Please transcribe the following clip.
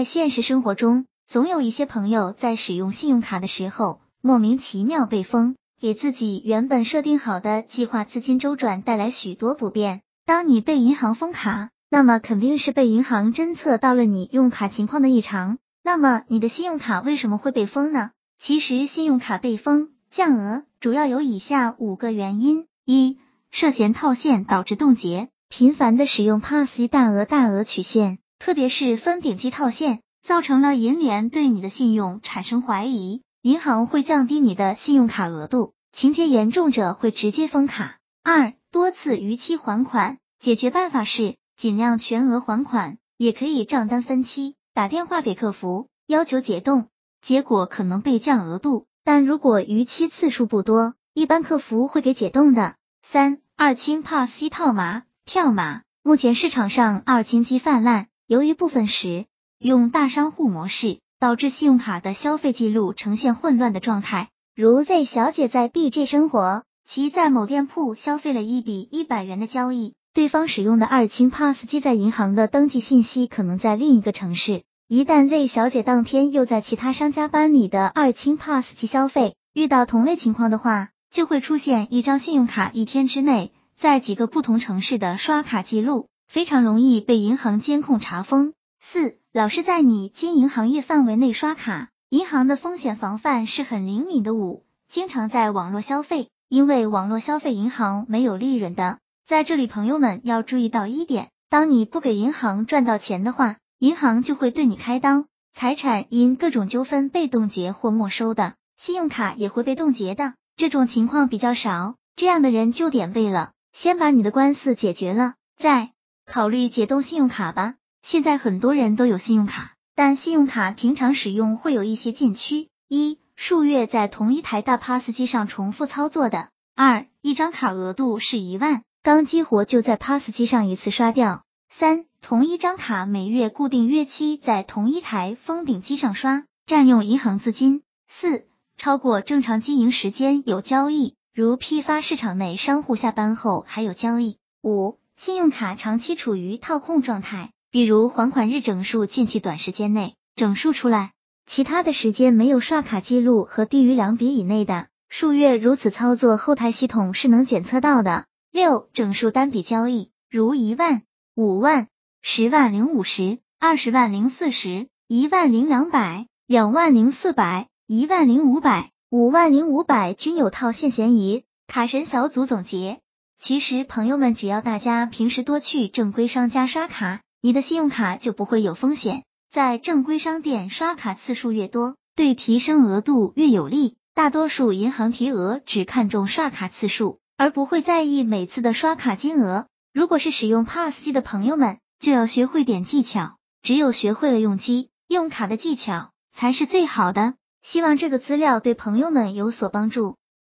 在现实生活中，总有一些朋友在使用信用卡的时候莫名其妙被封，给自己原本设定好的计划资金周转带来许多不便。当你被银行封卡，那么肯定是被银行侦测到了你用卡情况的异常。那么你的信用卡为什么会被封呢？其实信用卡被封降额主要有以下五个原因：一、涉嫌套现导致冻结，频繁的使用 Pass 大额大额取现。特别是分顶级套现，造成了银联对你的信用产生怀疑，银行会降低你的信用卡额度，情节严重者会直接封卡。二、多次逾期还款，解决办法是尽量全额还款，也可以账单分期，打电话给客服要求解冻，结果可能被降额度，但如果逾期次数不多，一般客服会给解冻的。三、二清 Pass 套码跳码，目前市场上二清机泛滥。由于部分时用大商户模式，导致信用卡的消费记录呈现混乱的状态。如 Z 小姐在 BJ 生活，其在某店铺消费了一笔一百元的交易，对方使用的二清 Pass 机在银行的登记信息可能在另一个城市。一旦 Z 小姐当天又在其他商家办理的二清 Pass 机消费，遇到同类情况的话，就会出现一张信用卡一天之内在几个不同城市的刷卡记录。非常容易被银行监控查封。四，老是在你经营行业范围内刷卡，银行的风险防范是很灵敏的。五，经常在网络消费，因为网络消费银行没有利润的。在这里，朋友们要注意到一点，当你不给银行赚到钱的话，银行就会对你开刀，财产因各种纠纷被冻结或没收的，信用卡也会被冻结的。这种情况比较少，这样的人就点背了，先把你的官司解决了，再。考虑解冻信用卡吧。现在很多人都有信用卡，但信用卡平常使用会有一些禁区：一、数月在同一台大 PASS 机上重复操作的；二、一张卡额度是一万，刚激活就在 PASS 机上一次刷掉；三、同一张卡每月固定约期在同一台封顶机上刷，占用银行资金；四、超过正常经营时间有交易，如批发市场内商户下班后还有交易；五。信用卡长期处于套控状态，比如还款日整数近期短时间内整数出来，其他的时间没有刷卡记录和低于两笔以内的，数月如此操作，后台系统是能检测到的。六整数单笔交易，如一万、五万、十万零五十、二十万零四十、一万零两百、两万零四百、一万零五百、五万零五百均有套现嫌疑。卡神小组总结。其实，朋友们，只要大家平时多去正规商家刷卡，你的信用卡就不会有风险。在正规商店刷卡次数越多，对提升额度越有利。大多数银行提额只看重刷卡次数，而不会在意每次的刷卡金额。如果是使用 Pass 机的朋友们，就要学会点技巧。只有学会了用机用卡的技巧，才是最好的。希望这个资料对朋友们有所帮助。